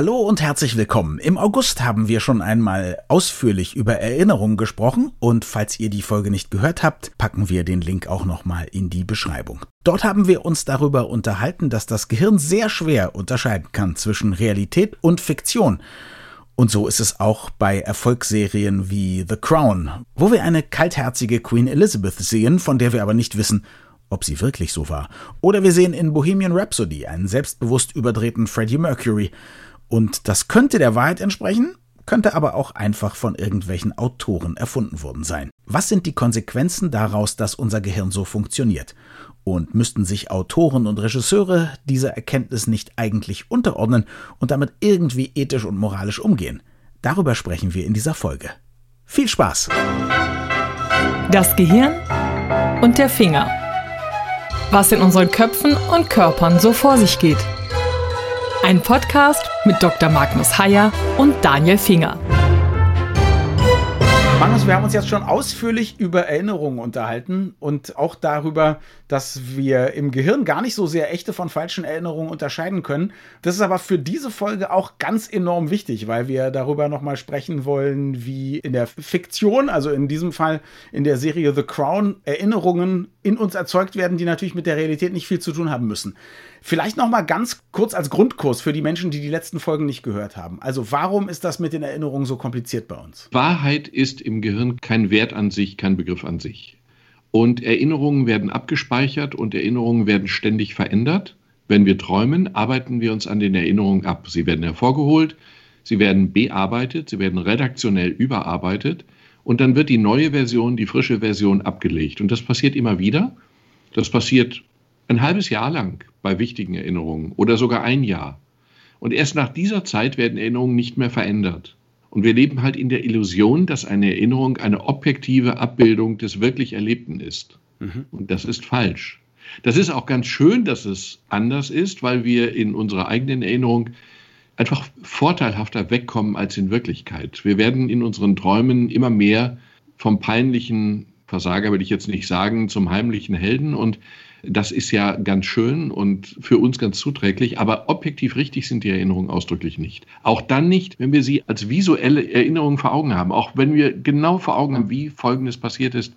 Hallo und herzlich willkommen. Im August haben wir schon einmal ausführlich über Erinnerungen gesprochen und falls ihr die Folge nicht gehört habt, packen wir den Link auch nochmal in die Beschreibung. Dort haben wir uns darüber unterhalten, dass das Gehirn sehr schwer unterscheiden kann zwischen Realität und Fiktion. Und so ist es auch bei Erfolgsserien wie The Crown, wo wir eine kaltherzige Queen Elizabeth sehen, von der wir aber nicht wissen, ob sie wirklich so war. Oder wir sehen in Bohemian Rhapsody einen selbstbewusst überdrehten Freddie Mercury. Und das könnte der Wahrheit entsprechen, könnte aber auch einfach von irgendwelchen Autoren erfunden worden sein. Was sind die Konsequenzen daraus, dass unser Gehirn so funktioniert? Und müssten sich Autoren und Regisseure dieser Erkenntnis nicht eigentlich unterordnen und damit irgendwie ethisch und moralisch umgehen? Darüber sprechen wir in dieser Folge. Viel Spaß! Das Gehirn und der Finger. Was in unseren Köpfen und Körpern so vor sich geht. Ein Podcast mit Dr. Magnus Heyer und Daniel Finger. Magnus, wir haben uns jetzt schon ausführlich über Erinnerungen unterhalten und auch darüber, dass wir im Gehirn gar nicht so sehr echte von falschen Erinnerungen unterscheiden können. Das ist aber für diese Folge auch ganz enorm wichtig, weil wir darüber nochmal sprechen wollen, wie in der Fiktion, also in diesem Fall in der Serie The Crown, Erinnerungen in uns erzeugt werden, die natürlich mit der Realität nicht viel zu tun haben müssen. Vielleicht noch mal ganz kurz als Grundkurs für die Menschen, die die letzten Folgen nicht gehört haben. Also warum ist das mit den Erinnerungen so kompliziert bei uns? Wahrheit ist im Gehirn kein Wert an sich, kein Begriff an sich. Und Erinnerungen werden abgespeichert und Erinnerungen werden ständig verändert. Wenn wir träumen, arbeiten wir uns an den Erinnerungen ab. Sie werden hervorgeholt, sie werden bearbeitet, sie werden redaktionell überarbeitet und dann wird die neue Version, die frische Version abgelegt. Und das passiert immer wieder. Das passiert ein halbes Jahr lang bei wichtigen Erinnerungen oder sogar ein Jahr. Und erst nach dieser Zeit werden Erinnerungen nicht mehr verändert. Und wir leben halt in der Illusion, dass eine Erinnerung eine objektive Abbildung des wirklich Erlebten ist. Mhm. Und das ist falsch. Das ist auch ganz schön, dass es anders ist, weil wir in unserer eigenen Erinnerung einfach vorteilhafter wegkommen als in Wirklichkeit. Wir werden in unseren Träumen immer mehr vom peinlichen Versager, will ich jetzt nicht sagen, zum heimlichen Helden und das ist ja ganz schön und für uns ganz zuträglich, aber objektiv richtig sind die Erinnerungen ausdrücklich nicht. Auch dann nicht, wenn wir sie als visuelle Erinnerung vor Augen haben. Auch wenn wir genau vor Augen haben, wie Folgendes passiert ist,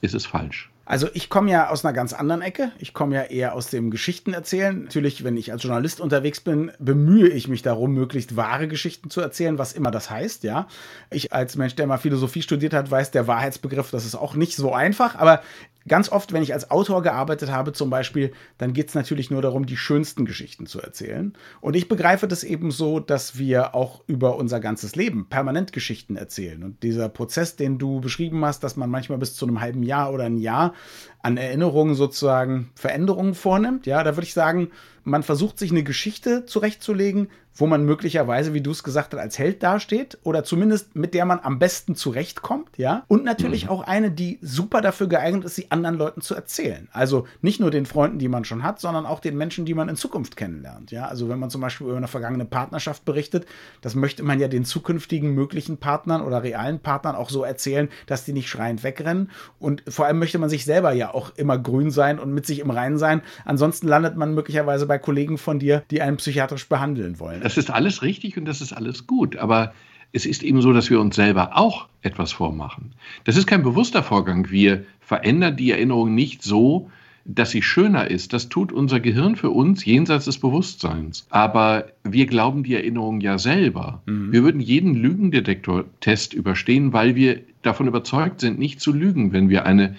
ist es falsch. Also ich komme ja aus einer ganz anderen Ecke. Ich komme ja eher aus dem Geschichtenerzählen. Natürlich, wenn ich als Journalist unterwegs bin, bemühe ich mich darum, möglichst wahre Geschichten zu erzählen, was immer das heißt, ja. Ich als Mensch, der mal Philosophie studiert hat, weiß, der Wahrheitsbegriff, das ist auch nicht so einfach, aber ganz oft, wenn ich als Autor gearbeitet habe zum Beispiel, dann geht es natürlich nur darum, die schönsten Geschichten zu erzählen. Und ich begreife das eben so, dass wir auch über unser ganzes Leben permanent Geschichten erzählen. Und dieser Prozess, den du beschrieben hast, dass man manchmal bis zu einem halben Jahr oder ein Jahr an Erinnerungen sozusagen Veränderungen vornimmt, ja, da würde ich sagen, man versucht sich eine Geschichte zurechtzulegen, wo man möglicherweise, wie du es gesagt hast, als Held dasteht oder zumindest mit der man am besten zurechtkommt, ja. Und natürlich mhm. auch eine, die super dafür geeignet ist, sie anderen Leuten zu erzählen. Also nicht nur den Freunden, die man schon hat, sondern auch den Menschen, die man in Zukunft kennenlernt, ja. Also wenn man zum Beispiel über eine vergangene Partnerschaft berichtet, das möchte man ja den zukünftigen möglichen Partnern oder realen Partnern auch so erzählen, dass die nicht schreiend wegrennen. Und vor allem möchte man sich selber ja auch immer grün sein und mit sich im Reinen sein. Ansonsten landet man möglicherweise bei Kollegen von dir, die einen psychiatrisch behandeln wollen. Das ist alles richtig und das ist alles gut. Aber es ist eben so, dass wir uns selber auch etwas vormachen. Das ist kein bewusster Vorgang. Wir verändern die Erinnerung nicht so, dass sie schöner ist. Das tut unser Gehirn für uns jenseits des Bewusstseins. Aber wir glauben die Erinnerung ja selber. Mhm. Wir würden jeden Lügendetektor-Test überstehen, weil wir davon überzeugt sind, nicht zu lügen, wenn wir eine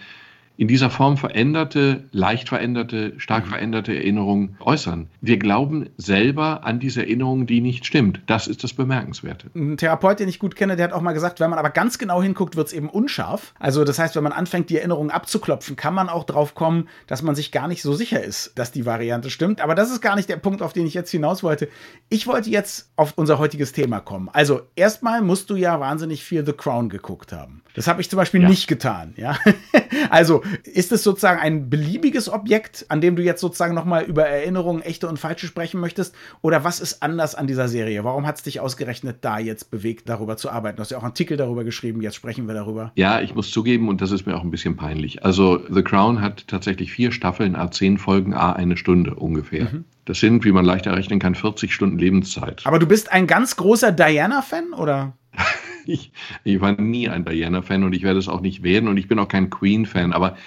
in dieser Form veränderte, leicht veränderte, stark mhm. veränderte Erinnerung äußern. Wir glauben selber an diese Erinnerung, die nicht stimmt. Das ist das Bemerkenswerte. Ein Therapeut, den ich gut kenne, der hat auch mal gesagt, wenn man aber ganz genau hinguckt, wird es eben unscharf. Also das heißt, wenn man anfängt, die Erinnerung abzuklopfen, kann man auch drauf kommen, dass man sich gar nicht so sicher ist, dass die Variante stimmt. Aber das ist gar nicht der Punkt, auf den ich jetzt hinaus wollte. Ich wollte jetzt auf unser heutiges Thema kommen. Also erstmal musst du ja wahnsinnig viel The Crown geguckt haben. Das habe ich zum Beispiel ja. nicht getan, ja. also ist es sozusagen ein beliebiges Objekt, an dem du jetzt sozusagen nochmal über Erinnerungen, echte und falsche sprechen möchtest? Oder was ist anders an dieser Serie? Warum hat es dich ausgerechnet da jetzt bewegt, darüber zu arbeiten? Du hast ja auch einen Artikel darüber geschrieben, jetzt sprechen wir darüber. Ja, ich muss zugeben, und das ist mir auch ein bisschen peinlich. Also The Crown hat tatsächlich vier Staffeln, a zehn Folgen, a eine Stunde ungefähr. Mhm. Das sind, wie man leicht errechnen kann, 40 Stunden Lebenszeit. Aber du bist ein ganz großer Diana-Fan, oder? ich, ich war nie ein Diana-Fan und ich werde es auch nicht werden und ich bin auch kein Queen-Fan, aber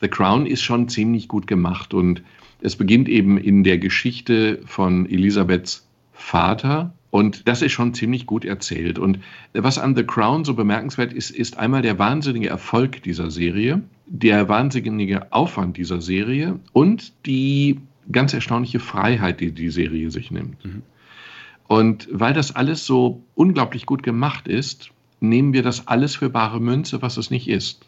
The Crown ist schon ziemlich gut gemacht und es beginnt eben in der Geschichte von Elisabeths Vater und das ist schon ziemlich gut erzählt. Und was an The Crown so bemerkenswert ist, ist einmal der wahnsinnige Erfolg dieser Serie, der wahnsinnige Aufwand dieser Serie und die ganz erstaunliche Freiheit, die die Serie sich nimmt. Mhm. Und weil das alles so unglaublich gut gemacht ist, nehmen wir das alles für bare Münze, was es nicht ist.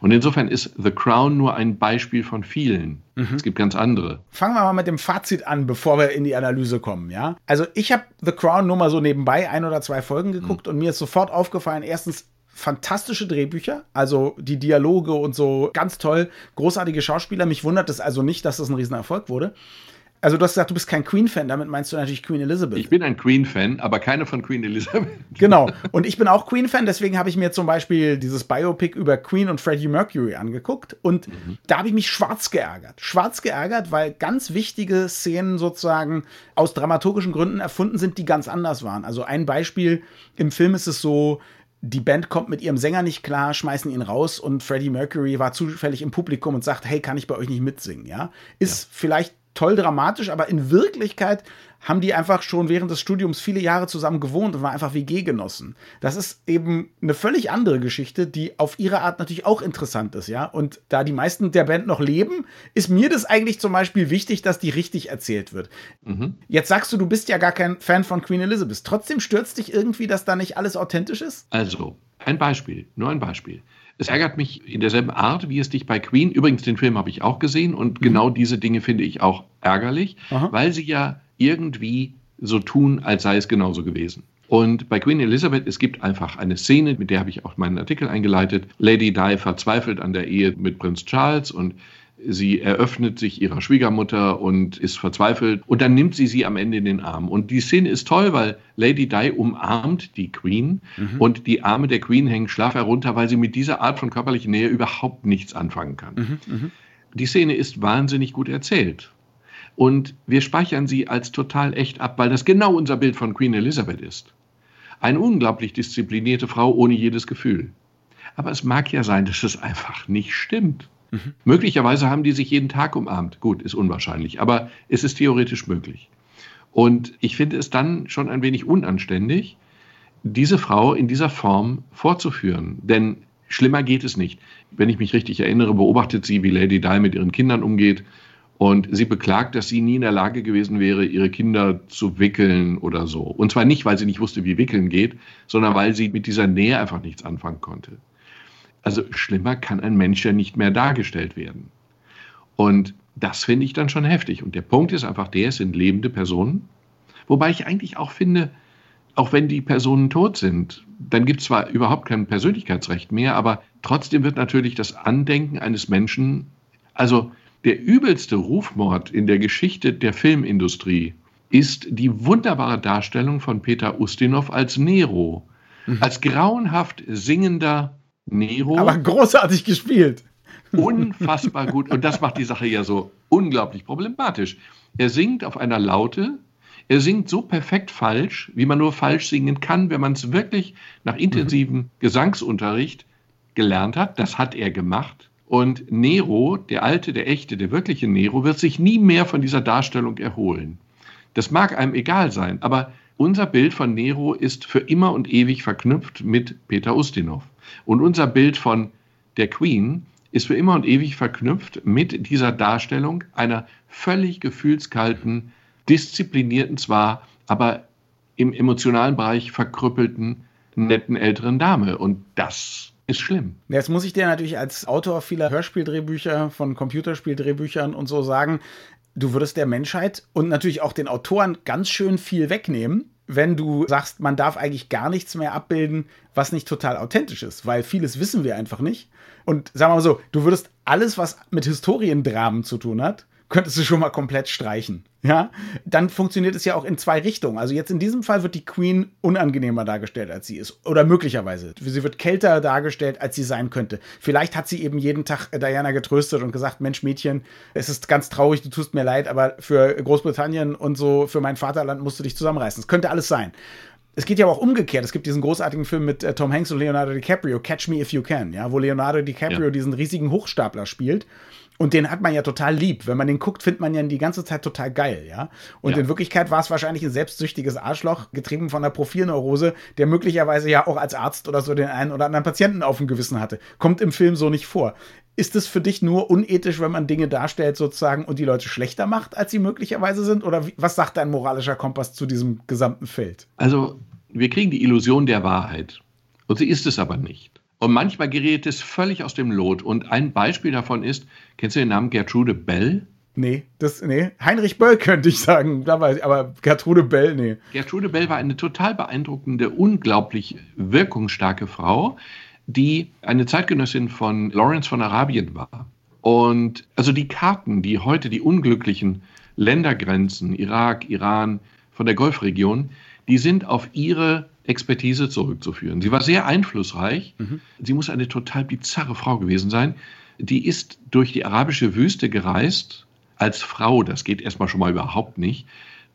Und insofern ist The Crown nur ein Beispiel von vielen. Mhm. Es gibt ganz andere. Fangen wir mal mit dem Fazit an, bevor wir in die Analyse kommen, ja? Also ich habe The Crown nur mal so nebenbei ein oder zwei Folgen geguckt mhm. und mir ist sofort aufgefallen, erstens fantastische Drehbücher, also die Dialoge und so ganz toll, großartige Schauspieler. Mich wundert es also nicht, dass das ein Riesenerfolg wurde. Also du hast gesagt, du bist kein Queen-Fan, damit meinst du natürlich Queen Elizabeth. Ich bin ein Queen-Fan, aber keine von Queen Elizabeth. Genau. Und ich bin auch Queen-Fan, deswegen habe ich mir zum Beispiel dieses Biopic über Queen und Freddie Mercury angeguckt. Und mhm. da habe ich mich schwarz geärgert. Schwarz geärgert, weil ganz wichtige Szenen sozusagen aus dramaturgischen Gründen erfunden sind, die ganz anders waren. Also ein Beispiel im Film ist es so, die Band kommt mit ihrem Sänger nicht klar, schmeißen ihn raus und Freddie Mercury war zufällig im Publikum und sagt, hey, kann ich bei euch nicht mitsingen, ja? Ist ja. vielleicht toll dramatisch, aber in Wirklichkeit haben die einfach schon während des Studiums viele Jahre zusammen gewohnt und waren einfach WG-Genossen. Das ist eben eine völlig andere Geschichte, die auf ihre Art natürlich auch interessant ist, ja. Und da die meisten der Band noch leben, ist mir das eigentlich zum Beispiel wichtig, dass die richtig erzählt wird. Mhm. Jetzt sagst du, du bist ja gar kein Fan von Queen Elizabeth. Trotzdem stürzt dich irgendwie, dass da nicht alles authentisch ist? Also, ein Beispiel, nur ein Beispiel. Es ärgert mich in derselben Art, wie es dich bei Queen, übrigens den Film habe ich auch gesehen und mhm. genau diese Dinge finde ich auch ärgerlich, Aha. weil sie ja irgendwie so tun, als sei es genauso gewesen. Und bei Queen Elizabeth, es gibt einfach eine Szene, mit der habe ich auch meinen Artikel eingeleitet. Lady Di verzweifelt an der Ehe mit Prinz Charles und Sie eröffnet sich ihrer Schwiegermutter und ist verzweifelt und dann nimmt sie sie am Ende in den Arm. Und die Szene ist toll, weil Lady Di umarmt die Queen mhm. und die Arme der Queen hängen schlaff herunter, weil sie mit dieser Art von körperlicher Nähe überhaupt nichts anfangen kann. Mhm. Mhm. Die Szene ist wahnsinnig gut erzählt. Und wir speichern sie als total echt ab, weil das genau unser Bild von Queen Elizabeth ist. Eine unglaublich disziplinierte Frau ohne jedes Gefühl. Aber es mag ja sein, dass es einfach nicht stimmt. Mhm. Möglicherweise haben die sich jeden Tag umarmt. Gut, ist unwahrscheinlich, aber es ist theoretisch möglich. Und ich finde es dann schon ein wenig unanständig, diese Frau in dieser Form vorzuführen. Denn schlimmer geht es nicht. Wenn ich mich richtig erinnere, beobachtet sie, wie Lady Di mit ihren Kindern umgeht. Und sie beklagt, dass sie nie in der Lage gewesen wäre, ihre Kinder zu wickeln oder so. Und zwar nicht, weil sie nicht wusste, wie wickeln geht, sondern weil sie mit dieser Nähe einfach nichts anfangen konnte. Also schlimmer kann ein Mensch ja nicht mehr dargestellt werden. Und das finde ich dann schon heftig. Und der Punkt ist einfach der, es sind lebende Personen. Wobei ich eigentlich auch finde, auch wenn die Personen tot sind, dann gibt es zwar überhaupt kein Persönlichkeitsrecht mehr, aber trotzdem wird natürlich das Andenken eines Menschen, also der übelste Rufmord in der Geschichte der Filmindustrie ist die wunderbare Darstellung von Peter Ustinov als Nero, mhm. als grauenhaft singender Nero. Aber großartig gespielt. Unfassbar gut. Und das macht die Sache ja so unglaublich problematisch. Er singt auf einer Laute. Er singt so perfekt falsch, wie man nur falsch singen kann, wenn man es wirklich nach intensivem mhm. Gesangsunterricht gelernt hat. Das hat er gemacht. Und Nero, der alte, der echte, der wirkliche Nero, wird sich nie mehr von dieser Darstellung erholen. Das mag einem egal sein, aber unser Bild von Nero ist für immer und ewig verknüpft mit Peter Ustinov. Und unser Bild von der Queen ist für immer und ewig verknüpft mit dieser Darstellung einer völlig gefühlskalten, disziplinierten zwar, aber im emotionalen Bereich verkrüppelten, netten älteren Dame. Und das ist schlimm. Jetzt muss ich dir natürlich als Autor vieler Hörspieldrehbücher, von Computerspieldrehbüchern und so sagen, du würdest der Menschheit und natürlich auch den Autoren ganz schön viel wegnehmen, wenn du sagst, man darf eigentlich gar nichts mehr abbilden, was nicht total authentisch ist, weil vieles wissen wir einfach nicht. Und sagen wir mal so, du würdest alles, was mit Historiendramen zu tun hat, könntest du schon mal komplett streichen. Ja, dann funktioniert es ja auch in zwei Richtungen. Also jetzt in diesem Fall wird die Queen unangenehmer dargestellt, als sie ist. Oder möglicherweise. Sie wird kälter dargestellt, als sie sein könnte. Vielleicht hat sie eben jeden Tag Diana getröstet und gesagt, Mensch, Mädchen, es ist ganz traurig, du tust mir leid, aber für Großbritannien und so, für mein Vaterland musst du dich zusammenreißen. Es könnte alles sein. Es geht ja auch umgekehrt. Es gibt diesen großartigen Film mit äh, Tom Hanks und Leonardo DiCaprio, Catch Me If You Can, ja, wo Leonardo DiCaprio ja. diesen riesigen Hochstapler spielt und den hat man ja total lieb. Wenn man den guckt, findet man ja die ganze Zeit total geil, ja. Und ja. in Wirklichkeit war es wahrscheinlich ein selbstsüchtiges Arschloch, getrieben von einer Profilneurose, der möglicherweise ja auch als Arzt oder so den einen oder anderen Patienten auf dem Gewissen hatte. Kommt im Film so nicht vor. Ist es für dich nur unethisch, wenn man Dinge darstellt sozusagen und die Leute schlechter macht, als sie möglicherweise sind? Oder was sagt dein moralischer Kompass zu diesem gesamten Feld? Also, wir kriegen die Illusion der Wahrheit. Und sie ist es aber nicht. Und manchmal gerät es völlig aus dem Lot. Und ein Beispiel davon ist, kennst du den Namen Gertrude Bell? Nee, das, nee. Heinrich Böll könnte ich sagen, aber Gertrude Bell, nee. Gertrude Bell war eine total beeindruckende, unglaublich wirkungsstarke Frau, die eine Zeitgenössin von Lawrence von Arabien war. Und also die Karten, die heute die unglücklichen Ländergrenzen, Irak, Iran, von der Golfregion, die sind auf ihre Expertise zurückzuführen. Sie war sehr einflussreich. Mhm. Sie muss eine total bizarre Frau gewesen sein. Die ist durch die arabische Wüste gereist als Frau. Das geht erstmal schon mal überhaupt nicht.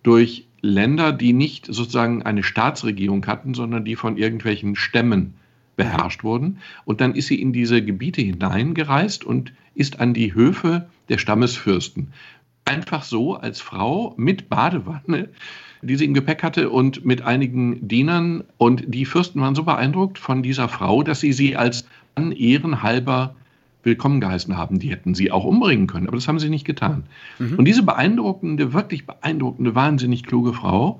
Durch Länder, die nicht sozusagen eine Staatsregierung hatten, sondern die von irgendwelchen Stämmen beherrscht wurden. Und dann ist sie in diese Gebiete hineingereist und ist an die Höfe der Stammesfürsten. Einfach so als Frau mit Badewanne die sie im Gepäck hatte und mit einigen Dienern. Und die Fürsten waren so beeindruckt von dieser Frau, dass sie sie als Mann ehrenhalber willkommen geheißen haben. Die hätten sie auch umbringen können, aber das haben sie nicht getan. Mhm. Und diese beeindruckende, wirklich beeindruckende, wahnsinnig kluge Frau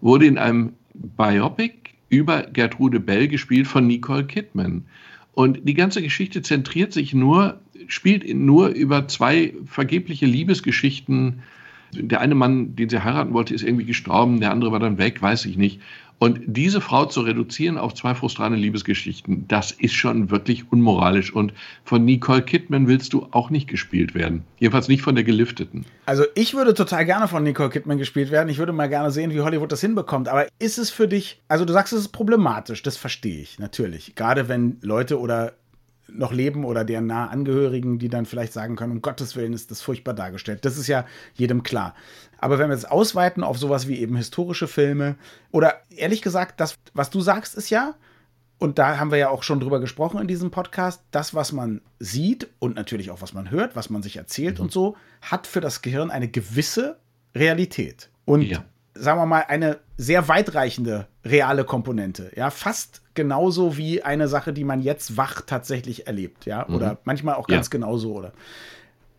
wurde in einem Biopic über Gertrude Bell gespielt von Nicole Kidman. Und die ganze Geschichte zentriert sich nur, spielt nur über zwei vergebliche Liebesgeschichten der eine Mann, den sie heiraten wollte, ist irgendwie gestorben, der andere war dann weg, weiß ich nicht. Und diese Frau zu reduzieren auf zwei frustrane Liebesgeschichten, das ist schon wirklich unmoralisch. Und von Nicole Kidman willst du auch nicht gespielt werden. Jedenfalls nicht von der Gelifteten. Also ich würde total gerne von Nicole Kidman gespielt werden. Ich würde mal gerne sehen, wie Hollywood das hinbekommt. Aber ist es für dich, also du sagst, es ist problematisch, das verstehe ich natürlich. Gerade wenn Leute oder noch leben oder deren nahe Angehörigen, die dann vielleicht sagen können, um Gottes Willen ist das furchtbar dargestellt. Das ist ja jedem klar. Aber wenn wir es ausweiten auf sowas wie eben historische Filme oder ehrlich gesagt, das, was du sagst, ist ja, und da haben wir ja auch schon drüber gesprochen in diesem Podcast, das, was man sieht und natürlich auch was man hört, was man sich erzählt mhm. und so, hat für das Gehirn eine gewisse Realität. Und ja. Sagen wir mal, eine sehr weitreichende reale Komponente. Ja, fast genauso wie eine Sache, die man jetzt wach tatsächlich erlebt. Ja, mhm. oder manchmal auch ganz ja. genauso, oder?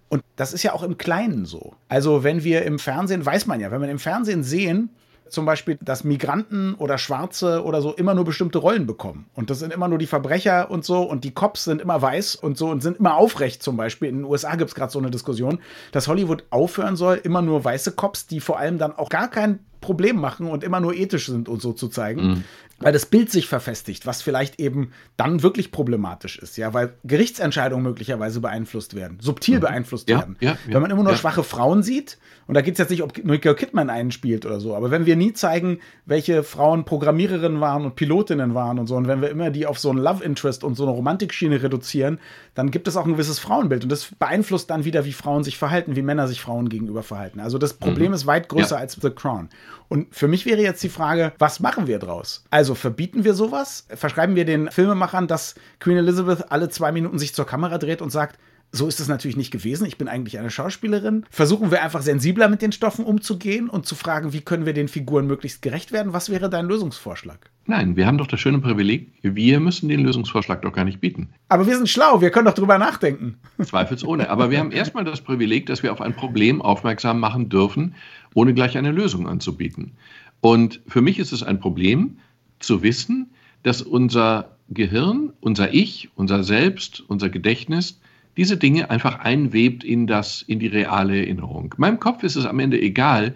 Und das ist ja auch im Kleinen so. Also, wenn wir im Fernsehen, weiß man ja, wenn wir im Fernsehen sehen, zum Beispiel, dass Migranten oder Schwarze oder so immer nur bestimmte Rollen bekommen. Und das sind immer nur die Verbrecher und so. Und die Cops sind immer weiß und so und sind immer aufrecht zum Beispiel. In den USA gibt es gerade so eine Diskussion, dass Hollywood aufhören soll, immer nur weiße Cops, die vor allem dann auch gar kein Problem machen und immer nur ethisch sind und so zu zeigen. Mhm weil das Bild sich verfestigt, was vielleicht eben dann wirklich problematisch ist, ja, weil Gerichtsentscheidungen möglicherweise beeinflusst werden, subtil mhm. beeinflusst ja, werden. Ja, ja, wenn man immer nur schwache Frauen sieht, und da geht es jetzt nicht, ob Nicole Kidman einen spielt oder so, aber wenn wir nie zeigen, welche Frauen Programmiererinnen waren und Pilotinnen waren und so, und wenn wir immer die auf so einen Love Interest und so eine Romantikschiene reduzieren, dann gibt es auch ein gewisses Frauenbild und das beeinflusst dann wieder, wie Frauen sich verhalten, wie Männer sich Frauen gegenüber verhalten. Also das Problem mhm. ist weit größer als The Crown. Und für mich wäre jetzt die Frage, was machen wir draus? Also verbieten wir sowas? Verschreiben wir den Filmemachern, dass Queen Elizabeth alle zwei Minuten sich zur Kamera dreht und sagt, so ist es natürlich nicht gewesen. Ich bin eigentlich eine Schauspielerin. Versuchen wir einfach sensibler mit den Stoffen umzugehen und zu fragen, wie können wir den Figuren möglichst gerecht werden? Was wäre dein Lösungsvorschlag? Nein, wir haben doch das schöne Privileg, wir müssen den Lösungsvorschlag doch gar nicht bieten. Aber wir sind schlau, wir können doch drüber nachdenken. Zweifelsohne. Aber wir haben erstmal das Privileg, dass wir auf ein Problem aufmerksam machen dürfen, ohne gleich eine Lösung anzubieten. Und für mich ist es ein Problem zu wissen, dass unser Gehirn, unser Ich, unser Selbst, unser Gedächtnis diese Dinge einfach einwebt in das, in die reale Erinnerung. Meinem Kopf ist es am Ende egal,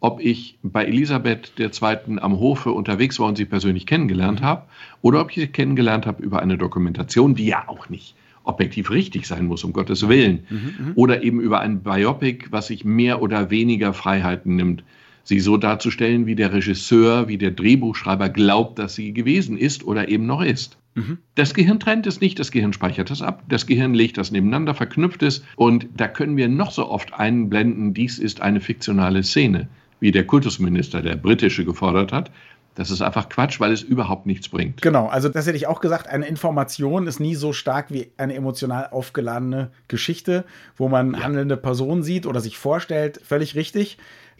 ob ich bei Elisabeth II. am Hofe unterwegs war und sie persönlich kennengelernt habe, oder ob ich sie kennengelernt habe über eine Dokumentation, die ja auch nicht objektiv richtig sein muss, um Gottes Willen, mhm, mhm. oder eben über ein Biopic, was sich mehr oder weniger Freiheiten nimmt, sie so darzustellen, wie der Regisseur, wie der Drehbuchschreiber glaubt, dass sie gewesen ist oder eben noch ist. Mhm. Das Gehirn trennt es nicht, das Gehirn speichert es ab, das Gehirn legt das nebeneinander, verknüpft es und da können wir noch so oft einblenden, dies ist eine fiktionale Szene wie der Kultusminister, der britische, gefordert hat. Das ist einfach Quatsch, weil es überhaupt nichts bringt. Genau, also das hätte ich auch gesagt, eine Information ist nie so stark wie eine emotional aufgeladene Geschichte, wo man ja. handelnde Personen sieht oder sich vorstellt. Völlig richtig.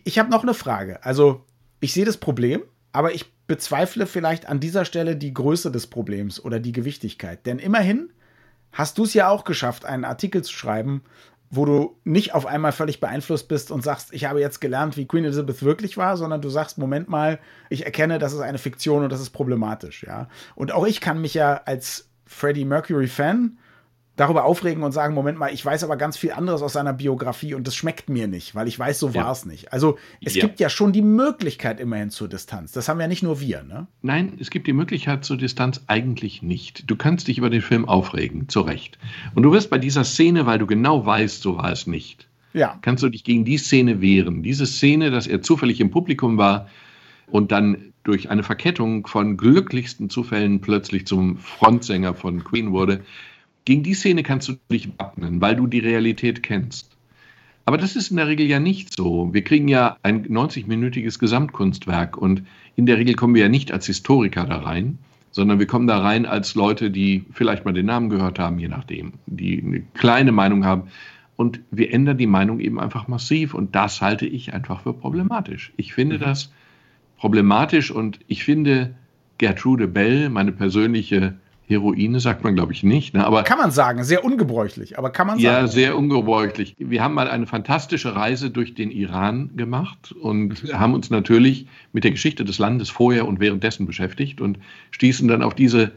Ich habe noch eine Frage. Also ich sehe das Problem, aber ich bezweifle vielleicht an dieser Stelle die Größe des Problems oder die Gewichtigkeit. Denn immerhin hast du es ja auch geschafft, einen Artikel zu schreiben, wo du nicht auf einmal völlig beeinflusst bist und sagst, ich habe jetzt gelernt, wie Queen Elizabeth wirklich war, sondern du sagst, Moment mal, ich erkenne, das ist eine Fiktion und das ist problematisch, ja. Und auch ich kann mich ja als Freddie Mercury Fan darüber aufregen und sagen, Moment mal, ich weiß aber ganz viel anderes aus seiner Biografie und das schmeckt mir nicht, weil ich weiß, so ja. war es nicht. Also es ja. gibt ja schon die Möglichkeit immerhin zur Distanz. Das haben ja nicht nur wir, ne? Nein, es gibt die Möglichkeit zur Distanz eigentlich nicht. Du kannst dich über den Film aufregen, zu Recht. Und du wirst bei dieser Szene, weil du genau weißt, so war es nicht, ja. kannst du dich gegen die Szene wehren. Diese Szene, dass er zufällig im Publikum war und dann durch eine Verkettung von glücklichsten Zufällen plötzlich zum Frontsänger von Queen wurde, gegen die Szene kannst du dich wappnen, weil du die Realität kennst. Aber das ist in der Regel ja nicht so. Wir kriegen ja ein 90-minütiges Gesamtkunstwerk und in der Regel kommen wir ja nicht als Historiker da rein, sondern wir kommen da rein als Leute, die vielleicht mal den Namen gehört haben, je nachdem, die eine kleine Meinung haben. Und wir ändern die Meinung eben einfach massiv und das halte ich einfach für problematisch. Ich finde mhm. das problematisch und ich finde Gertrude Bell, meine persönliche Heroine sagt man, glaube ich, nicht. Ne? Aber, kann man sagen, sehr ungebräuchlich, aber kann man sagen. Ja, sehr ungebräuchlich. Wir haben mal eine fantastische Reise durch den Iran gemacht und mhm. haben uns natürlich mit der Geschichte des Landes vorher und währenddessen beschäftigt und stießen dann auf diese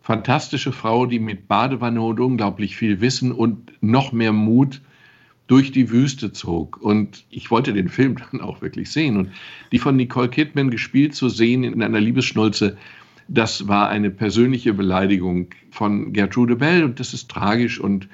fantastische Frau, die mit Badewanne und unglaublich viel Wissen und noch mehr Mut durch die Wüste zog. Und ich wollte den Film dann auch wirklich sehen. Und die von Nicole Kidman gespielt zu sehen in einer Liebesschnulze, das war eine persönliche Beleidigung von Gertrude Bell und das ist tragisch und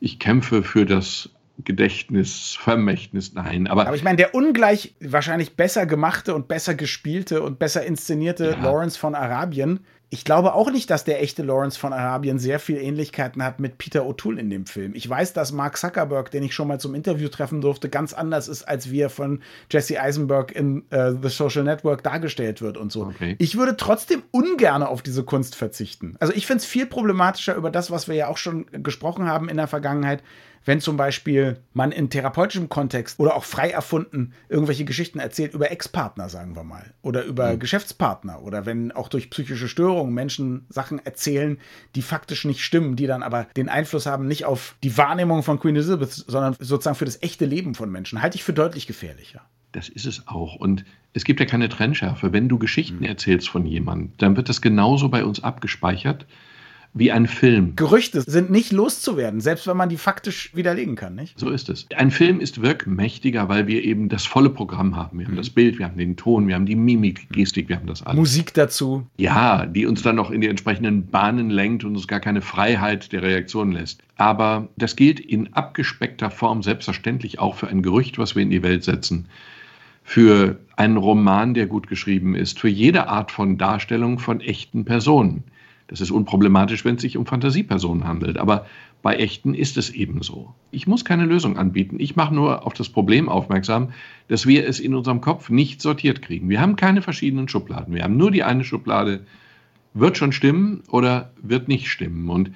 ich kämpfe für das Gedächtnis, Vermächtnis, nein. Aber, aber ich meine, der ungleich wahrscheinlich besser gemachte und besser gespielte und besser inszenierte ja. Lawrence von Arabien ich glaube auch nicht, dass der echte Lawrence von Arabien sehr viel Ähnlichkeiten hat mit Peter O'Toole in dem Film. Ich weiß, dass Mark Zuckerberg, den ich schon mal zum Interview treffen durfte, ganz anders ist, als wie er von Jesse Eisenberg in uh, The Social Network dargestellt wird und so. Okay. Ich würde trotzdem ungern auf diese Kunst verzichten. Also ich finde es viel problematischer über das, was wir ja auch schon gesprochen haben in der Vergangenheit, wenn zum Beispiel man in therapeutischem Kontext oder auch frei erfunden irgendwelche Geschichten erzählt über Ex-Partner, sagen wir mal, oder über mhm. Geschäftspartner oder wenn auch durch psychische Störungen Menschen Sachen erzählen, die faktisch nicht stimmen, die dann aber den Einfluss haben nicht auf die Wahrnehmung von Queen Elizabeth, sondern sozusagen für das echte Leben von Menschen, halte ich für deutlich gefährlicher. Das ist es auch. Und es gibt ja keine Trennschärfe. Wenn du Geschichten mhm. erzählst von jemandem, dann wird das genauso bei uns abgespeichert wie ein Film. Gerüchte sind nicht loszuwerden, selbst wenn man die faktisch widerlegen kann, nicht? So ist es. Ein Film ist wirkmächtiger, weil wir eben das volle Programm haben. Wir haben mhm. das Bild, wir haben den Ton, wir haben die Mimik, Gestik, wir haben das alles. Musik dazu. Ja, die uns dann noch in die entsprechenden Bahnen lenkt und uns gar keine Freiheit der Reaktion lässt. Aber das gilt in abgespeckter Form selbstverständlich auch für ein Gerücht, was wir in die Welt setzen für einen Roman, der gut geschrieben ist, für jede Art von Darstellung von echten Personen. Das ist unproblematisch, wenn es sich um Fantasiepersonen handelt. Aber bei echten ist es eben so. Ich muss keine Lösung anbieten. Ich mache nur auf das Problem aufmerksam, dass wir es in unserem Kopf nicht sortiert kriegen. Wir haben keine verschiedenen Schubladen. Wir haben nur die eine Schublade, wird schon stimmen oder wird nicht stimmen. Und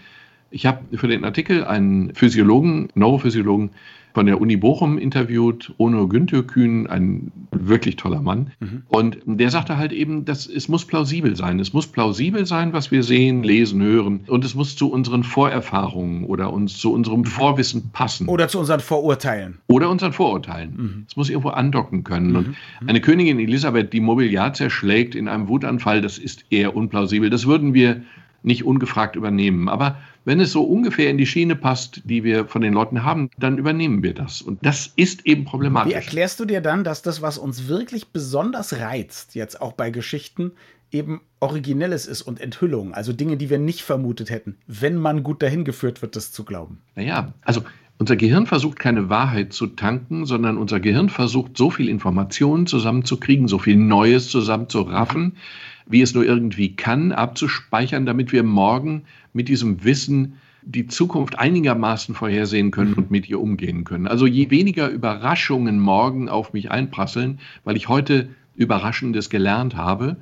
ich habe für den Artikel einen Physiologen, Neurophysiologen von der Uni Bochum interviewt, Ono Günther Kühn, ein wirklich toller Mann. Mhm. Und der sagte halt eben, dass es muss plausibel sein. Es muss plausibel sein, was wir sehen, lesen, hören. Und es muss zu unseren Vorerfahrungen oder uns zu unserem Vorwissen passen. Oder zu unseren Vorurteilen. Oder unseren Vorurteilen. Mhm. Es muss irgendwo andocken können. Mhm. Und eine Königin Elisabeth, die Mobiliar zerschlägt in einem Wutanfall, das ist eher unplausibel. Das würden wir nicht ungefragt übernehmen. Aber wenn es so ungefähr in die Schiene passt, die wir von den Leuten haben, dann übernehmen wir das. Und das ist eben problematisch. Wie erklärst du dir dann, dass das, was uns wirklich besonders reizt, jetzt auch bei Geschichten, eben Originelles ist und Enthüllung, also Dinge, die wir nicht vermutet hätten, wenn man gut dahin geführt wird, das zu glauben? Naja, also unser Gehirn versucht keine Wahrheit zu tanken, sondern unser Gehirn versucht so viel Informationen zusammenzukriegen, so viel Neues zusammenzuraffen, wie es nur irgendwie kann, abzuspeichern, damit wir morgen mit diesem Wissen die Zukunft einigermaßen vorhersehen können und mit ihr umgehen können. Also je weniger Überraschungen morgen auf mich einprasseln, weil ich heute Überraschendes gelernt habe,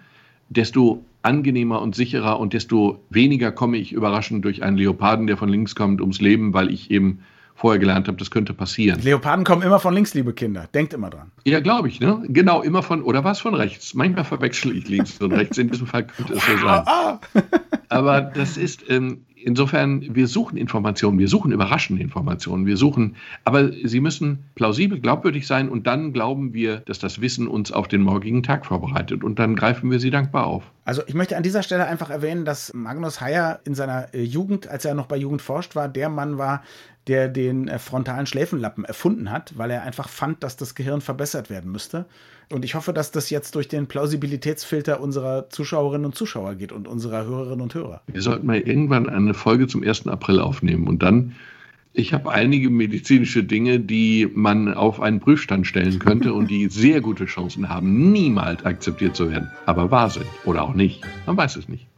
desto angenehmer und sicherer und desto weniger komme ich überraschend durch einen Leoparden, der von links kommt, ums Leben, weil ich eben vorher gelernt habe, das könnte passieren. Leoparden kommen immer von links, liebe Kinder. Denkt immer dran. Ja, glaube ich, ne? Genau, immer von, oder was von rechts? Manchmal verwechsel ich links und rechts. In diesem Fall könnte es so sein. Aber das ist, ähm, insofern, wir suchen Informationen, wir suchen überraschende Informationen, wir suchen, aber sie müssen plausibel, glaubwürdig sein und dann glauben wir, dass das Wissen uns auf den morgigen Tag vorbereitet und dann greifen wir sie dankbar auf. Also ich möchte an dieser Stelle einfach erwähnen, dass Magnus Heyer in seiner äh, Jugend, als er noch bei Jugend forscht war, der Mann war, der den äh, frontalen Schläfenlappen erfunden hat, weil er einfach fand, dass das Gehirn verbessert werden müsste. Und ich hoffe, dass das jetzt durch den Plausibilitätsfilter unserer Zuschauerinnen und Zuschauer geht und unserer Hörerinnen und Hörer. Wir sollten mal irgendwann eine Folge zum 1. April aufnehmen und dann ich habe einige medizinische Dinge, die man auf einen Prüfstand stellen könnte und die sehr gute Chancen haben, niemals akzeptiert zu werden. Aber wahr sind. Oder auch nicht. Man weiß es nicht.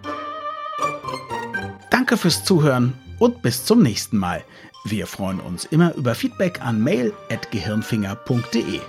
Danke fürs Zuhören und bis zum nächsten Mal. Wir freuen uns immer über Feedback an mail.gehirnfinger.de.